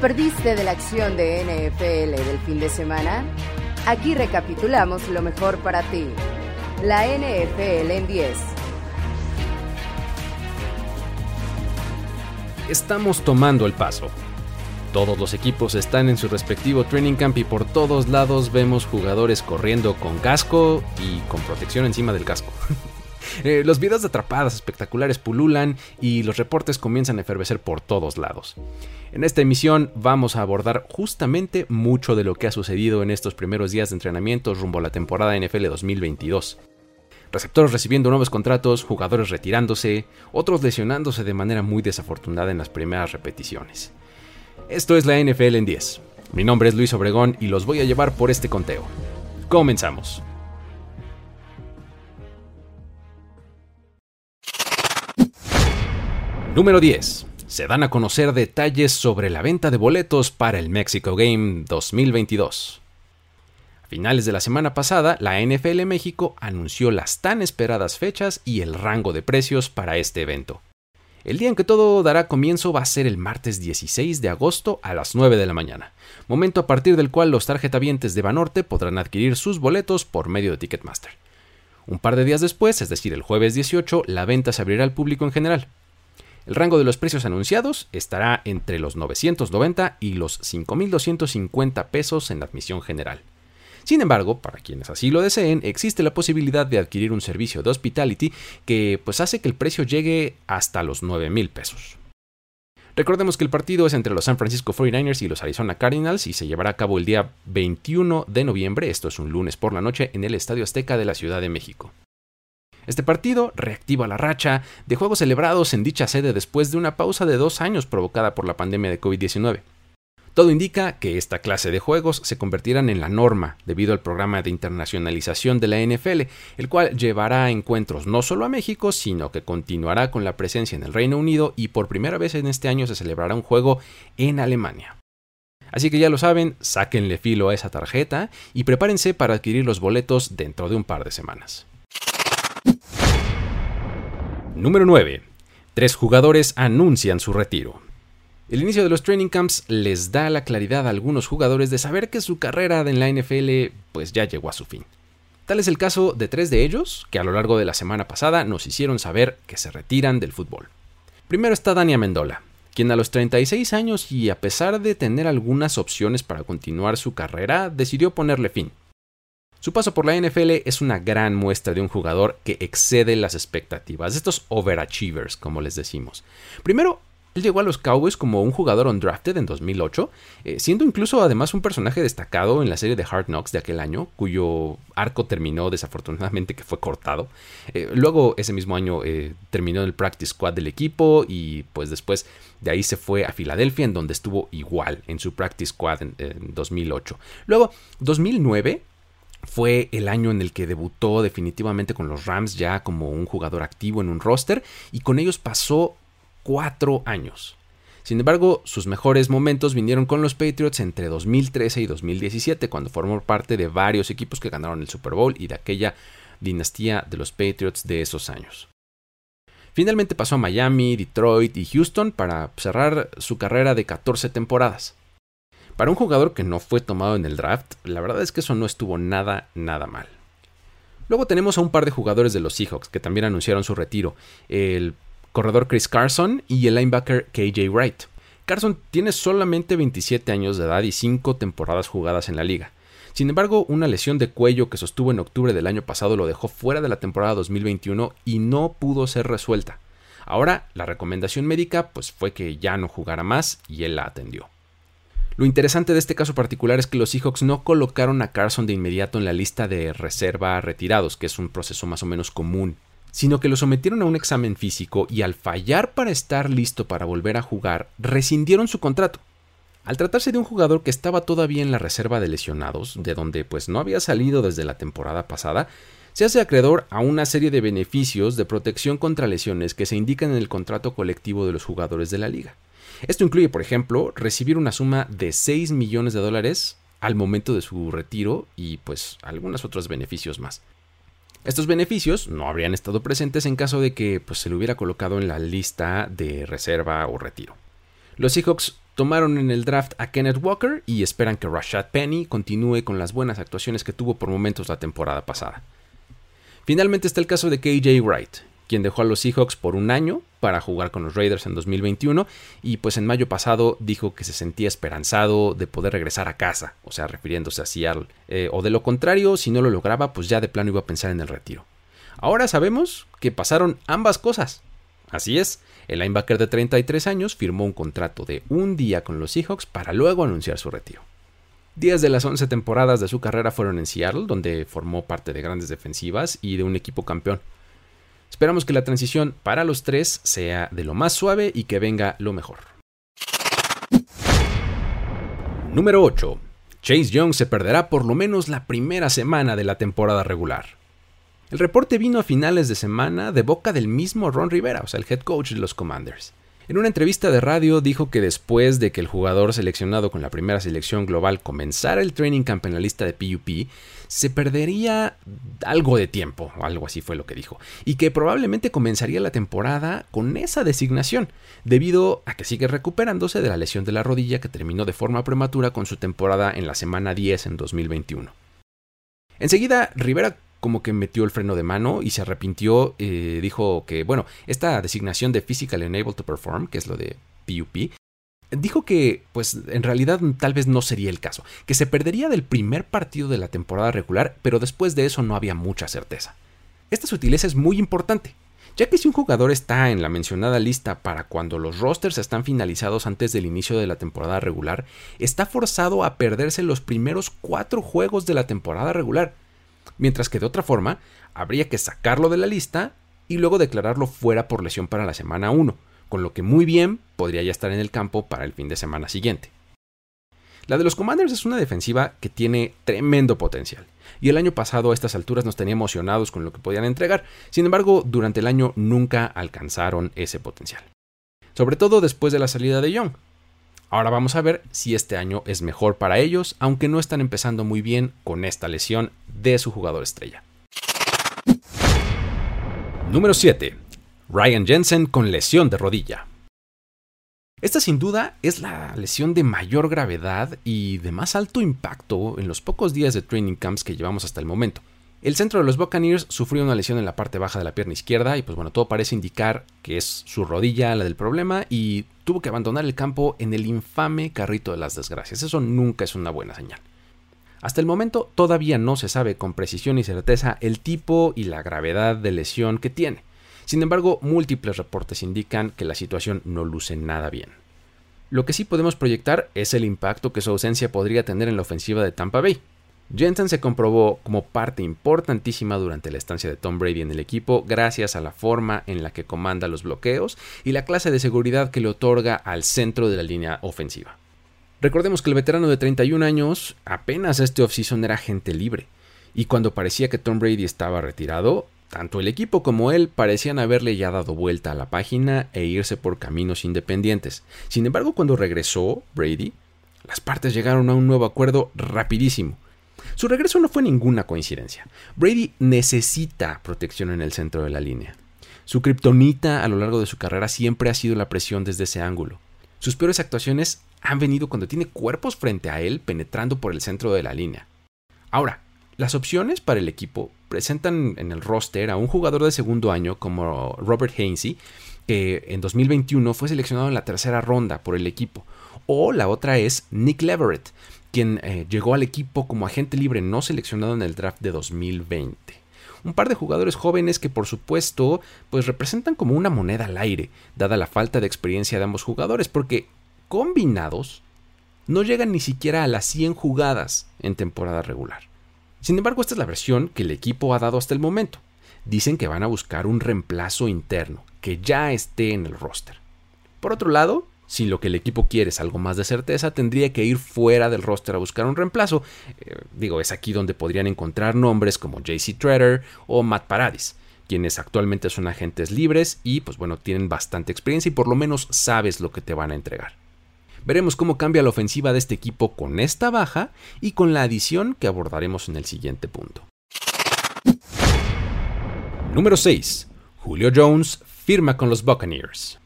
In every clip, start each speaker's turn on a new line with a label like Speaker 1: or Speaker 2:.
Speaker 1: ¿Te perdiste de la acción de NFL del fin de semana? Aquí recapitulamos lo mejor para ti. La NFL en 10.
Speaker 2: Estamos tomando el paso. Todos los equipos están en su respectivo training camp y por todos lados vemos jugadores corriendo con casco y con protección encima del casco. Eh, los videos de atrapadas espectaculares pululan y los reportes comienzan a efervecer por todos lados. En esta emisión vamos a abordar justamente mucho de lo que ha sucedido en estos primeros días de entrenamiento rumbo a la temporada NFL 2022. Receptores recibiendo nuevos contratos, jugadores retirándose, otros lesionándose de manera muy desafortunada en las primeras repeticiones. Esto es la NFL en 10. Mi nombre es Luis Obregón y los voy a llevar por este conteo. Comenzamos. Número 10. Se dan a conocer detalles sobre la venta de boletos para el Mexico Game 2022. A finales de la semana pasada, la NFL México anunció las tan esperadas fechas y el rango de precios para este evento. El día en que todo dará comienzo va a ser el martes 16 de agosto a las 9 de la mañana, momento a partir del cual los tarjetavientes de Banorte podrán adquirir sus boletos por medio de Ticketmaster. Un par de días después, es decir, el jueves 18, la venta se abrirá al público en general. El rango de los precios anunciados estará entre los 990 y los 5.250 pesos en la admisión general. Sin embargo, para quienes así lo deseen, existe la posibilidad de adquirir un servicio de hospitality que pues hace que el precio llegue hasta los 9.000 pesos. Recordemos que el partido es entre los San Francisco 49ers y los Arizona Cardinals y se llevará a cabo el día 21 de noviembre, esto es un lunes por la noche, en el Estadio Azteca de la Ciudad de México. Este partido reactiva la racha de juegos celebrados en dicha sede después de una pausa de dos años provocada por la pandemia de COVID-19. Todo indica que esta clase de juegos se convertirán en la norma debido al programa de internacionalización de la NFL, el cual llevará encuentros no solo a México, sino que continuará con la presencia en el Reino Unido y por primera vez en este año se celebrará un juego en Alemania. Así que ya lo saben, sáquenle filo a esa tarjeta y prepárense para adquirir los boletos dentro de un par de semanas. Número 9. Tres jugadores anuncian su retiro. El inicio de los training camps les da la claridad a algunos jugadores de saber que su carrera en la NFL pues ya llegó a su fin. Tal es el caso de tres de ellos que a lo largo de la semana pasada nos hicieron saber que se retiran del fútbol. Primero está Dani Amendola, quien a los 36 años y a pesar de tener algunas opciones para continuar su carrera, decidió ponerle fin. Su paso por la NFL es una gran muestra de un jugador que excede las expectativas, estos overachievers, como les decimos. Primero, él llegó a los Cowboys como un jugador undrafted en 2008, eh, siendo incluso además un personaje destacado en la serie de Hard Knocks de aquel año, cuyo arco terminó desafortunadamente que fue cortado. Eh, luego ese mismo año eh, terminó el practice squad del equipo y pues después de ahí se fue a Filadelfia en donde estuvo igual en su practice squad en, en 2008. Luego 2009 fue el año en el que debutó definitivamente con los Rams ya como un jugador activo en un roster y con ellos pasó cuatro años. Sin embargo, sus mejores momentos vinieron con los Patriots entre 2013 y 2017, cuando formó parte de varios equipos que ganaron el Super Bowl y de aquella dinastía de los Patriots de esos años. Finalmente pasó a Miami, Detroit y Houston para cerrar su carrera de 14 temporadas. Para un jugador que no fue tomado en el draft, la verdad es que eso no estuvo nada, nada mal. Luego tenemos a un par de jugadores de los Seahawks que también anunciaron su retiro, el corredor Chris Carson y el linebacker KJ Wright. Carson tiene solamente 27 años de edad y 5 temporadas jugadas en la liga. Sin embargo, una lesión de cuello que sostuvo en octubre del año pasado lo dejó fuera de la temporada 2021 y no pudo ser resuelta. Ahora, la recomendación médica pues fue que ya no jugara más y él la atendió. Lo interesante de este caso particular es que los Seahawks no colocaron a Carson de inmediato en la lista de reserva retirados, que es un proceso más o menos común, sino que lo sometieron a un examen físico y al fallar para estar listo para volver a jugar, rescindieron su contrato. Al tratarse de un jugador que estaba todavía en la reserva de lesionados, de donde pues no había salido desde la temporada pasada, se hace acreedor a una serie de beneficios de protección contra lesiones que se indican en el contrato colectivo de los jugadores de la liga. Esto incluye, por ejemplo, recibir una suma de 6 millones de dólares al momento de su retiro y pues algunos otros beneficios más. Estos beneficios no habrían estado presentes en caso de que pues, se le hubiera colocado en la lista de reserva o retiro. Los Seahawks Tomaron en el draft a Kenneth Walker y esperan que Rashad Penny continúe con las buenas actuaciones que tuvo por momentos la temporada pasada. Finalmente está el caso de KJ Wright, quien dejó a los Seahawks por un año para jugar con los Raiders en 2021 y pues en mayo pasado dijo que se sentía esperanzado de poder regresar a casa, o sea, refiriéndose a Seattle, eh, o de lo contrario, si no lo lograba, pues ya de plano iba a pensar en el retiro. Ahora sabemos que pasaron ambas cosas. Así es, el linebacker de 33 años firmó un contrato de un día con los Seahawks para luego anunciar su retiro. Diez de las 11 temporadas de su carrera fueron en Seattle, donde formó parte de grandes defensivas y de un equipo campeón. Esperamos que la transición para los tres sea de lo más suave y que venga lo mejor. Número 8. Chase Young se perderá por lo menos la primera semana de la temporada regular. El reporte vino a finales de semana de boca del mismo Ron Rivera, o sea, el head coach de los Commanders. En una entrevista de radio dijo que después de que el jugador seleccionado con la primera selección global comenzara el training camp en de PUP, se perdería algo de tiempo, algo así fue lo que dijo, y que probablemente comenzaría la temporada con esa designación, debido a que sigue recuperándose de la lesión de la rodilla que terminó de forma prematura con su temporada en la semana 10 en 2021. Enseguida, Rivera como que metió el freno de mano y se arrepintió. Eh, dijo que, bueno, esta designación de Physical Unable to Perform, que es lo de PUP, dijo que, pues, en realidad tal vez no sería el caso, que se perdería del primer partido de la temporada regular, pero después de eso no había mucha certeza. Esta sutileza es muy importante, ya que si un jugador está en la mencionada lista para cuando los rosters están finalizados antes del inicio de la temporada regular, está forzado a perderse los primeros cuatro juegos de la temporada regular mientras que de otra forma habría que sacarlo de la lista y luego declararlo fuera por lesión para la semana 1, con lo que muy bien podría ya estar en el campo para el fin de semana siguiente. La de los Commanders es una defensiva que tiene tremendo potencial, y el año pasado a estas alturas nos tenía emocionados con lo que podían entregar, sin embargo durante el año nunca alcanzaron ese potencial. Sobre todo después de la salida de Young, Ahora vamos a ver si este año es mejor para ellos, aunque no están empezando muy bien con esta lesión de su jugador estrella. Número 7. Ryan Jensen con lesión de rodilla. Esta sin duda es la lesión de mayor gravedad y de más alto impacto en los pocos días de training camps que llevamos hasta el momento. El centro de los Buccaneers sufrió una lesión en la parte baja de la pierna izquierda y pues bueno, todo parece indicar que es su rodilla la del problema y tuvo que abandonar el campo en el infame carrito de las desgracias. Eso nunca es una buena señal. Hasta el momento todavía no se sabe con precisión y certeza el tipo y la gravedad de lesión que tiene. Sin embargo, múltiples reportes indican que la situación no luce nada bien. Lo que sí podemos proyectar es el impacto que su ausencia podría tener en la ofensiva de Tampa Bay. Jensen se comprobó como parte importantísima durante la estancia de Tom Brady en el equipo gracias a la forma en la que comanda los bloqueos y la clase de seguridad que le otorga al centro de la línea ofensiva. Recordemos que el veterano de 31 años apenas este offseason era gente libre, y cuando parecía que Tom Brady estaba retirado, tanto el equipo como él parecían haberle ya dado vuelta a la página e irse por caminos independientes. Sin embargo, cuando regresó Brady, las partes llegaron a un nuevo acuerdo rapidísimo su regreso no fue ninguna coincidencia. Brady necesita protección en el centro de la línea. Su kriptonita a lo largo de su carrera siempre ha sido la presión desde ese ángulo. Sus peores actuaciones han venido cuando tiene cuerpos frente a él penetrando por el centro de la línea. Ahora, las opciones para el equipo presentan en el roster a un jugador de segundo año como Robert Hainsey, que en 2021 fue seleccionado en la tercera ronda por el equipo. O la otra es Nick Leverett, quien eh, llegó al equipo como agente libre no seleccionado en el draft de 2020. Un par de jugadores jóvenes que por supuesto pues representan como una moneda al aire, dada la falta de experiencia de ambos jugadores, porque combinados no llegan ni siquiera a las 100 jugadas en temporada regular. Sin embargo, esta es la versión que el equipo ha dado hasta el momento. Dicen que van a buscar un reemplazo interno, que ya esté en el roster. Por otro lado, si lo que el equipo quiere es algo más de certeza, tendría que ir fuera del roster a buscar un reemplazo. Eh, digo, es aquí donde podrían encontrar nombres como JC Treader o Matt Paradis, quienes actualmente son agentes libres y pues bueno, tienen bastante experiencia y por lo menos sabes lo que te van a entregar. Veremos cómo cambia la ofensiva de este equipo con esta baja y con la adición que abordaremos en el siguiente punto. Número 6. Julio Jones firma con los Buccaneers.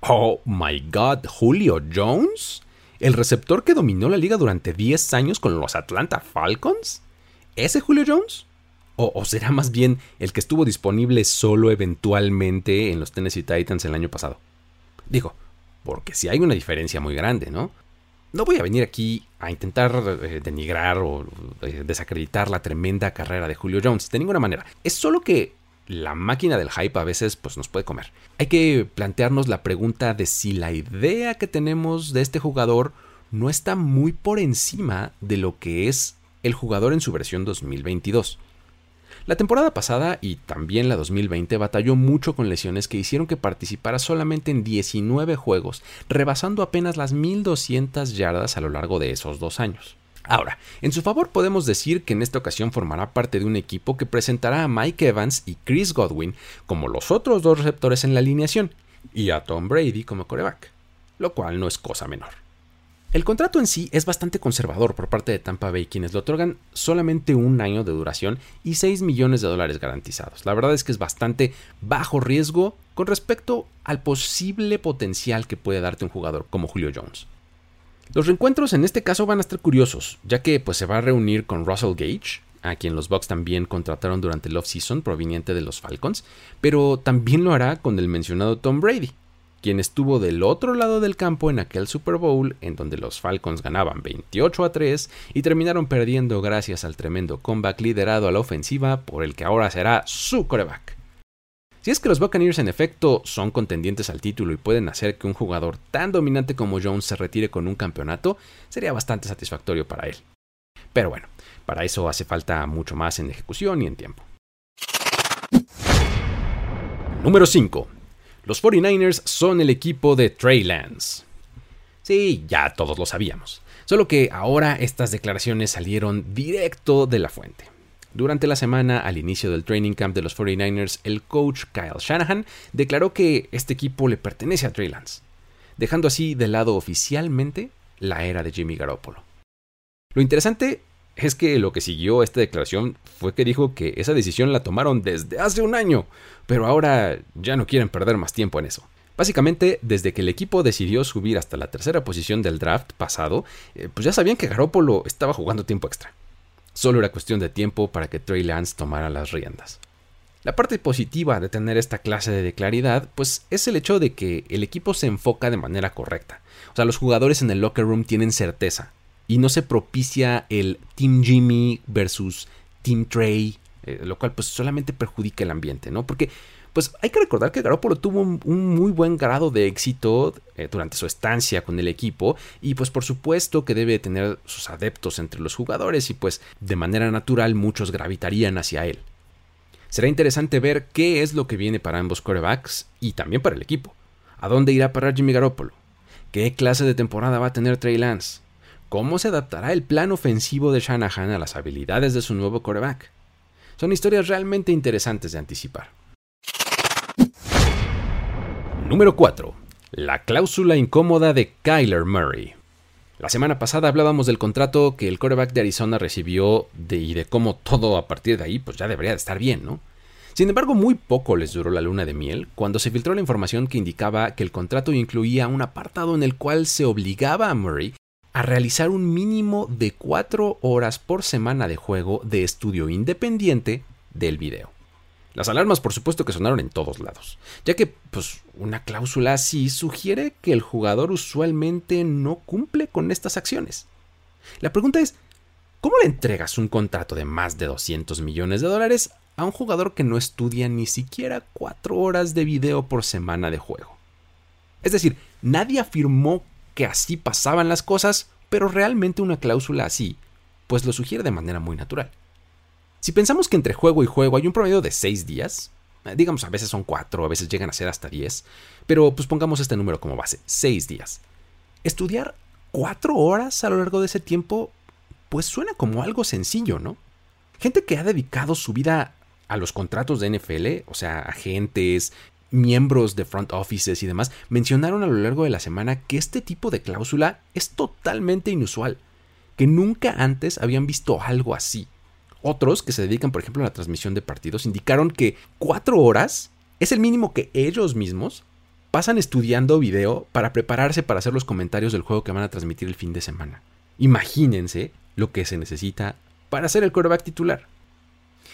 Speaker 2: Oh my god, Julio Jones? ¿El receptor que dominó la liga durante 10 años con los Atlanta Falcons? ¿Ese Julio Jones? ¿O, será más bien el que estuvo disponible solo eventualmente en los Tennessee Titans el año pasado? Digo, porque si hay una diferencia muy grande, ¿no? No voy a venir aquí a intentar eh, denigrar o eh, desacreditar la tremenda carrera de Julio Jones, de ninguna manera. Es solo que la máquina del hype a veces pues, nos puede comer. Hay que plantearnos la pregunta de si la idea que tenemos de este jugador no está muy por encima de lo que es el jugador en su versión 2022. La temporada pasada y también la 2020 batalló mucho con lesiones que hicieron que participara solamente en 19 juegos, rebasando apenas las 1200 yardas a lo largo de esos dos años. Ahora, en su favor podemos decir que en esta ocasión formará parte de un equipo que presentará a Mike Evans y Chris Godwin como los otros dos receptores en la alineación, y a Tom Brady como coreback, lo cual no es cosa menor. El contrato en sí es bastante conservador por parte de Tampa Bay, quienes le otorgan solamente un año de duración y 6 millones de dólares garantizados. La verdad es que es bastante bajo riesgo con respecto al posible potencial que puede darte un jugador como Julio Jones. Los reencuentros en este caso van a estar curiosos, ya que pues, se va a reunir con Russell Gage, a quien los Bucks también contrataron durante el offseason proveniente de los Falcons, pero también lo hará con el mencionado Tom Brady, quien estuvo del otro lado del campo en aquel Super Bowl en donde los Falcons ganaban 28 a 3 y terminaron perdiendo gracias al tremendo comeback liderado a la ofensiva por el que ahora será su coreback. Si es que los Buccaneers en efecto son contendientes al título y pueden hacer que un jugador tan dominante como Jones se retire con un campeonato, sería bastante satisfactorio para él. Pero bueno, para eso hace falta mucho más en ejecución y en tiempo. Número 5. Los 49ers son el equipo de Trey Lance. Sí, ya todos lo sabíamos. Solo que ahora estas declaraciones salieron directo de la fuente. Durante la semana, al inicio del training camp de los 49ers, el coach Kyle Shanahan declaró que este equipo le pertenece a Trey Lance, dejando así de lado oficialmente la era de Jimmy Garoppolo. Lo interesante es que lo que siguió esta declaración fue que dijo que esa decisión la tomaron desde hace un año, pero ahora ya no quieren perder más tiempo en eso. Básicamente, desde que el equipo decidió subir hasta la tercera posición del draft pasado, eh, pues ya sabían que Garoppolo estaba jugando tiempo extra. Solo era cuestión de tiempo para que Trey Lance tomara las riendas. La parte positiva de tener esta clase de claridad, pues es el hecho de que el equipo se enfoca de manera correcta. O sea, los jugadores en el locker room tienen certeza y no se propicia el Team Jimmy versus Team Trey, eh, lo cual pues solamente perjudica el ambiente, ¿no? Porque pues hay que recordar que Garoppolo tuvo un, muy buen grado de éxito eh, durante su estancia con el equipo y pues por supuesto que debe tener sus adeptos entre los jugadores y pues de manera natural muchos gravitarían hacia él. Será interesante ver qué es lo que viene para ambos quarterbacks y también para el equipo. ¿A dónde irá parar Jimmy Garoppolo? ¿Qué clase de temporada va a tener Trey Lance? ¿Cómo se adaptará el plan ofensivo de Shanahan a las habilidades de su nuevo quarterback? Son historias realmente interesantes de anticipar. Número 4. La cláusula incómoda de Kyler Murray. La semana pasada hablábamos del contrato que el quarterback de Arizona recibió y de cómo todo a partir de ahí pues ya debería de estar bien, ¿no? Sin embargo, muy poco les duró la luna de miel cuando se filtró la información que indicaba que el contrato incluía un apartado en el cual se obligaba a Murray a realizar un mínimo de 4 horas por semana de juego de estudio independiente del video. Las alarmas por supuesto que sonaron en todos lados, ya que pues una cláusula así sugiere que el jugador usualmente no cumple con estas acciones. La pregunta es, ¿cómo le entregas un contrato de más de 200 millones de dólares a un jugador que no estudia ni siquiera 4 horas de video por semana de juego? Es decir, nadie afirmó que así pasaban las cosas, pero realmente una cláusula así, pues lo sugiere de manera muy natural. Si pensamos que entre juego y juego hay un promedio de 6 días, eh, digamos a veces son 4, a veces llegan a ser hasta 10, pero pues pongamos este número como base, 6 días. Estudiar 4 horas a lo largo de ese tiempo, pues suena como algo sencillo, ¿no? Gente que ha dedicado su vida a los contratos de NFL, o sea, agentes, miembros de front offices y demás, mencionaron a lo largo de la semana que este tipo de cláusula es totalmente inusual, que nunca antes habían visto algo así. Otros que se dedican, por ejemplo, a la transmisión de partidos, indicaron que cuatro horas es el mínimo que ellos mismos pasan estudiando video para prepararse para hacer los comentarios del juego que van a transmitir el fin de semana. Imagínense lo que se necesita para ser el quarterback titular.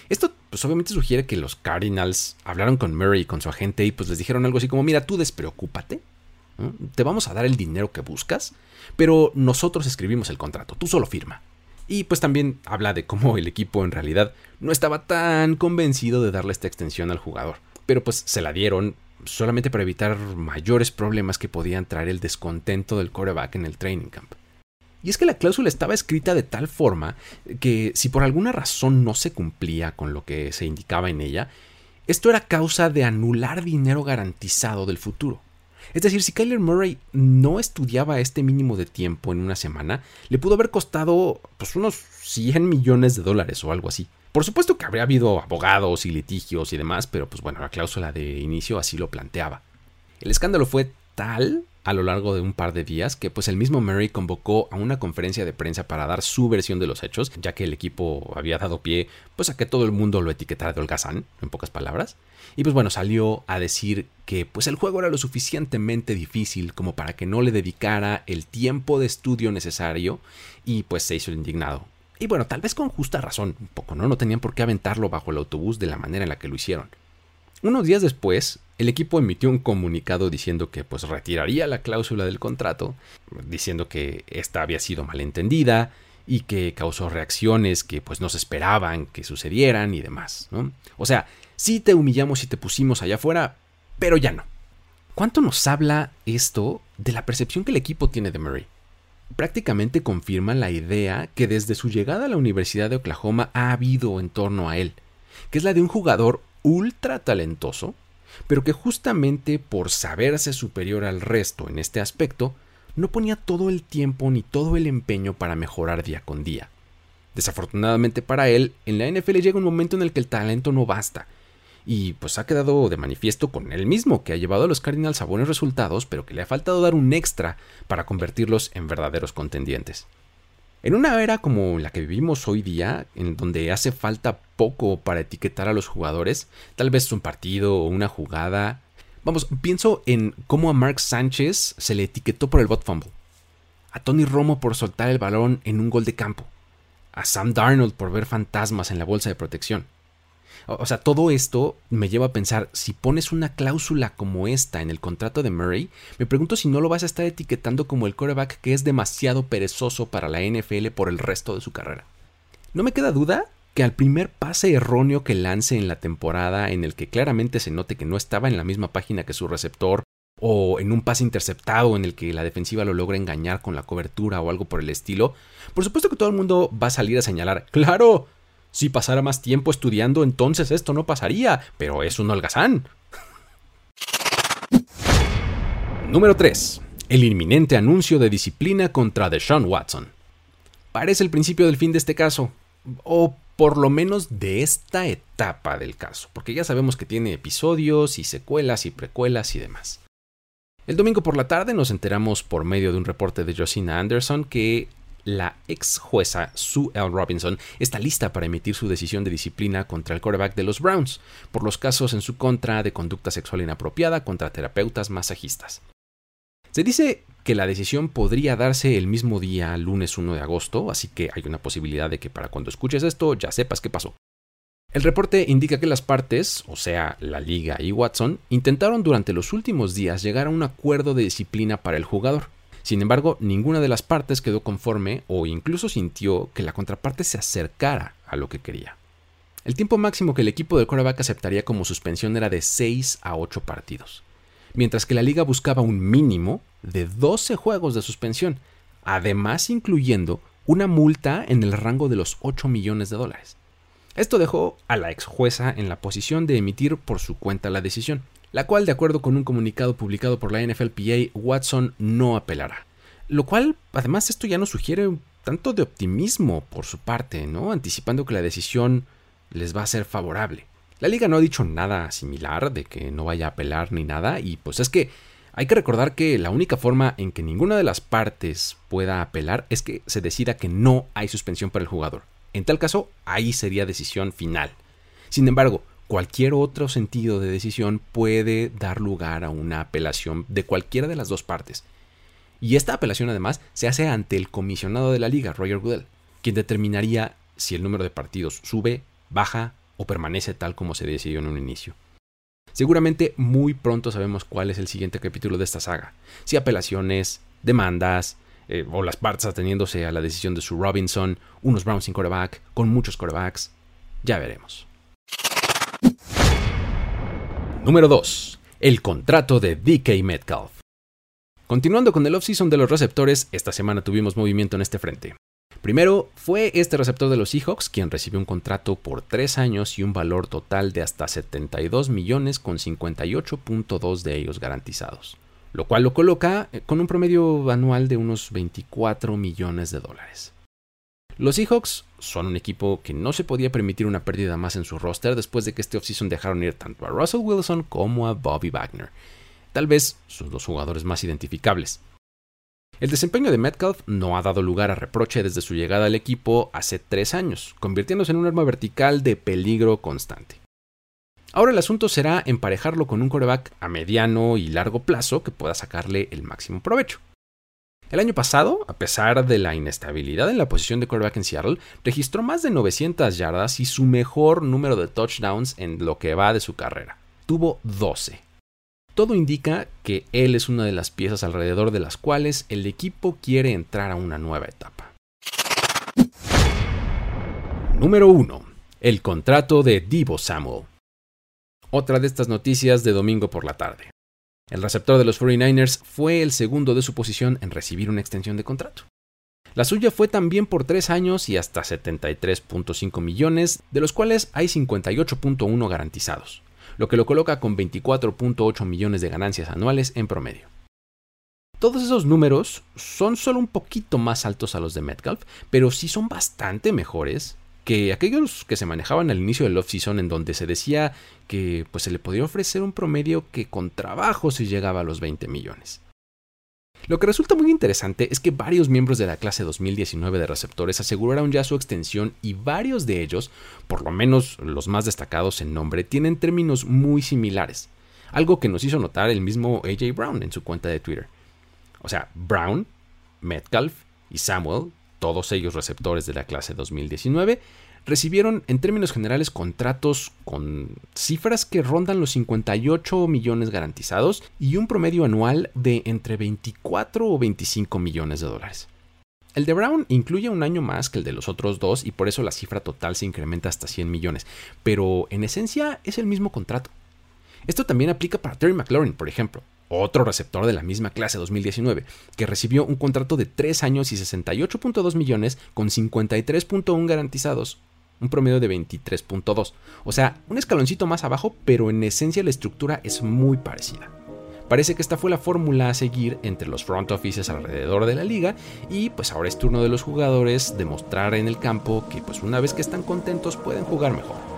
Speaker 2: Esto pues obviamente sugiere que los Cardinals hablaron con Murray y con su agente y pues les dijeron algo así como, mira, tú despreocúpate, te vamos a dar el dinero que buscas, pero nosotros escribimos el contrato, tú solo firma. Y pues también habla de cómo el equipo en realidad no estaba tan convencido de darle esta extensión al jugador, pero pues se la dieron solamente para evitar mayores problemas que podían traer el descontento del quarterback en el training camp. Y es que la cláusula estaba escrita de tal forma que si por alguna razón no se cumplía con lo que se indicaba en ella, esto era causa de anular dinero garantizado del futuro. Es decir, si Kyler Murray no estudiaba este mínimo de tiempo en una semana, le pudo haber costado pues, unos 100 millones de dólares o algo así. Por supuesto que habría habido abogados y litigios y demás, pero pues bueno, la cláusula de inicio así lo planteaba. El escándalo fue tal a lo largo de un par de días que pues el mismo Murray convocó a una conferencia de prensa para dar su versión de los hechos, ya que el equipo había dado pie pues a que todo el mundo lo etiquetara de holgazán, en pocas palabras. Y pues bueno, salió a decir que pues el juego era lo suficientemente difícil como para que no le dedicara el tiempo de estudio necesario y pues se hizo el indignado. Y bueno, tal vez con justa razón, un poco, ¿no? No tenían por qué aventarlo bajo el autobús de la manera en la que lo hicieron. Unos días después, el equipo emitió un comunicado diciendo que pues retiraría la cláusula del contrato, diciendo que esta había sido malentendida y que causó reacciones que pues no se esperaban que sucedieran y demás, ¿no? O sea, sí te humillamos y te pusimos allá afuera, pero ya no. ¿Cuánto nos habla esto de la percepción que el equipo tiene de Murray? Prácticamente confirma la idea que desde su llegada a la Universidad de Oklahoma ha habido en torno a él, que es la de un jugador ultra talentoso, pero que justamente por saberse superior al resto en este aspecto, no ponía todo el tiempo ni todo el empeño para mejorar día con día. Desafortunadamente para él, en la NFL llega un momento en el que el talento no basta, y pues ha quedado de manifiesto con él mismo, que ha llevado a los Cardinals a buenos resultados, pero que le ha faltado dar un extra para convertirlos en verdaderos contendientes. En una era como la que vivimos hoy día, en donde hace falta poco para etiquetar a los jugadores, tal vez un partido o una jugada. Vamos, pienso en cómo a Mark Sánchez se le etiquetó por el bot fumble, a Tony Romo por soltar el balón en un gol de campo, a Sam Darnold por ver fantasmas en la bolsa de protección. O sea, todo esto me lleva a pensar, si pones una cláusula como esta en el contrato de Murray, me pregunto si no lo vas a estar etiquetando como el quarterback que es demasiado perezoso para la NFL por el resto de su carrera. No me queda duda que al primer pase erróneo que lance en la temporada en el que claramente se note que no estaba en la misma página que su receptor, o en un pase interceptado en el que la defensiva lo logra engañar con la cobertura o algo por el estilo, por supuesto que todo el mundo va a salir a señalar, claro, si pasara más tiempo estudiando, entonces esto no pasaría, pero es un holgazán. Número 3. El inminente anuncio de disciplina contra Deshaun Watson. Parece el principio del fin de este caso, o por lo menos de esta etapa del caso, porque ya sabemos que tiene episodios y secuelas y precuelas y demás. El domingo por la tarde nos enteramos por medio de un reporte de Josina Anderson que la ex jueza Sue L. Robinson está lista para emitir su decisión de disciplina contra el quarterback de los Browns por los casos en su contra de conducta sexual inapropiada contra terapeutas masajistas. Se dice que la decisión podría darse el mismo día, lunes 1 de agosto, así que hay una posibilidad de que para cuando escuches esto ya sepas qué pasó. El reporte indica que las partes, o sea, la liga y Watson, intentaron durante los últimos días llegar a un acuerdo de disciplina para el jugador. Sin embargo, ninguna de las partes quedó conforme o incluso sintió que la contraparte se acercara a lo que quería. El tiempo máximo que el equipo del quarterback aceptaría como suspensión era de 6 a 8 partidos, mientras que la liga buscaba un mínimo de 12 juegos de suspensión, además incluyendo una multa en el rango de los 8 millones de dólares. Esto dejó a la ex jueza en la posición de emitir por su cuenta la decisión la cual, de acuerdo con un comunicado publicado por la NFLPA, Watson no apelará. Lo cual, además, esto ya nos sugiere un tanto de optimismo por su parte, ¿no? Anticipando que la decisión les va a ser favorable. La liga no ha dicho nada similar de que no vaya a apelar ni nada, y pues es que hay que recordar que la única forma en que ninguna de las partes pueda apelar es que se decida que no hay suspensión para el jugador. En tal caso, ahí sería decisión final. Sin embargo, cualquier otro sentido de decisión puede dar lugar a una apelación de cualquiera de las dos partes. Y esta apelación además se hace ante el comisionado de la liga, Roger Goodell, quien determinaría si el número de partidos sube, baja o permanece tal como se decidió en un inicio. Seguramente muy pronto sabemos cuál es el siguiente capítulo de esta saga. Si apelaciones, demandas, eh, o las partes ateniéndose a la decisión de su Robinson, unos Browns sin coreback, con muchos corebacks, ya veremos. Número 2. El contrato de DK Metcalf. Continuando con el offseason de los receptores, esta semana tuvimos movimiento en este frente. Primero, fue este receptor de los Seahawks quien recibió un contrato por 3 años y un valor total de hasta 72 millones con 58.2 de ellos garantizados, lo cual lo coloca eh, con un promedio anual de unos 24 millones de dólares. Los Seahawks son un equipo que no se podía permitir una pérdida más en su roster después de que este offseason dejaron ir tanto a Russell Wilson como a Bobby Wagner, tal vez sus dos jugadores más identificables. El desempeño de Metcalf no ha dado lugar a reproche desde su llegada al equipo hace tres años, convirtiéndose en un arma vertical de peligro constante. Ahora el asunto será emparejarlo con un coreback a mediano y largo plazo que pueda sacarle el máximo provecho. El año pasado, a pesar de la inestabilidad en la posición de quarterback en Seattle, registró más de 900 yardas y su mejor número de touchdowns en lo que va de su carrera. Tuvo 12. Todo indica que él es una de las piezas alrededor de las cuales el equipo quiere entrar a una nueva etapa. Número 1. El contrato de Divo Samuel. Otra de estas noticias de domingo por la tarde. El receptor de los 49ers fue el segundo de su posición en recibir una extensión de contrato. La suya fue también por 3 años y hasta 73.5 millones, de los cuales hay 58.1 garantizados lo que lo coloca con 24.8 millones de ganancias anuales en promedio. Todos esos números son solo un poquito más altos a los de Metcalf, pero sí son bastante mejores que aquellos que se manejaban al inicio del offseason en donde se decía que pues, se le podía ofrecer un promedio que con trabajo se llegaba a los 20 millones. Lo que resulta muy interesante es que varios miembros de la clase 2019 de receptores aseguraron ya su extensión y varios de ellos, por lo menos los más destacados en nombre, tienen términos muy similares, algo que nos hizo notar el mismo AJ Brown en su cuenta de Twitter. O sea, Brown, Metcalf y Samuel, todos ellos receptores de la clase 2019, recibieron en términos generales contratos con cifras que rondan los 58 millones garantizados y un promedio anual de entre 24 o 25 millones de dólares. El de Brown incluye un año más que el de los otros dos y por eso la cifra total se incrementa hasta 100 millones, pero en esencia es el mismo contrato. Esto también aplica para Terry McLaurin, por ejemplo, otro receptor de la misma clase 2019, que recibió un contrato de 3 años y 68.2 millones con 53.1 garantizados un promedio de 23.2. O sea, un escaloncito más abajo, pero en esencia la estructura es muy parecida. Parece que esta fue la fórmula a seguir entre los front offices alrededor de la liga y pues ahora es turno de los jugadores demostrar en el campo que pues una vez que están contentos pueden jugar mejor.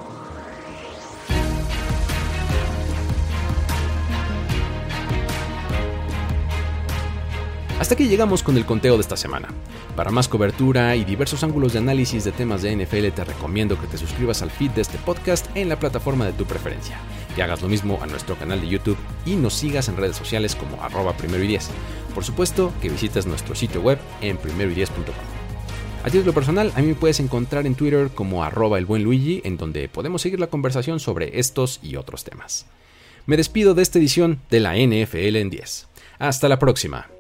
Speaker 2: Hasta aquí llegamos con el conteo de esta semana. Para más cobertura y diversos ángulos de análisis de temas de NFL te recomiendo que te suscribas al feed de este podcast en la plataforma de tu preferencia, que hagas lo mismo a nuestro canal de YouTube y nos sigas en redes sociales como arroba primero y diez. Por supuesto que visites nuestro sitio web en primeroy10.com. A título personal, a mí me puedes encontrar en Twitter como arroba el buen Luigi, en donde podemos seguir la conversación sobre estos y otros temas. Me despido de esta edición de la NFL en 10. Hasta la próxima.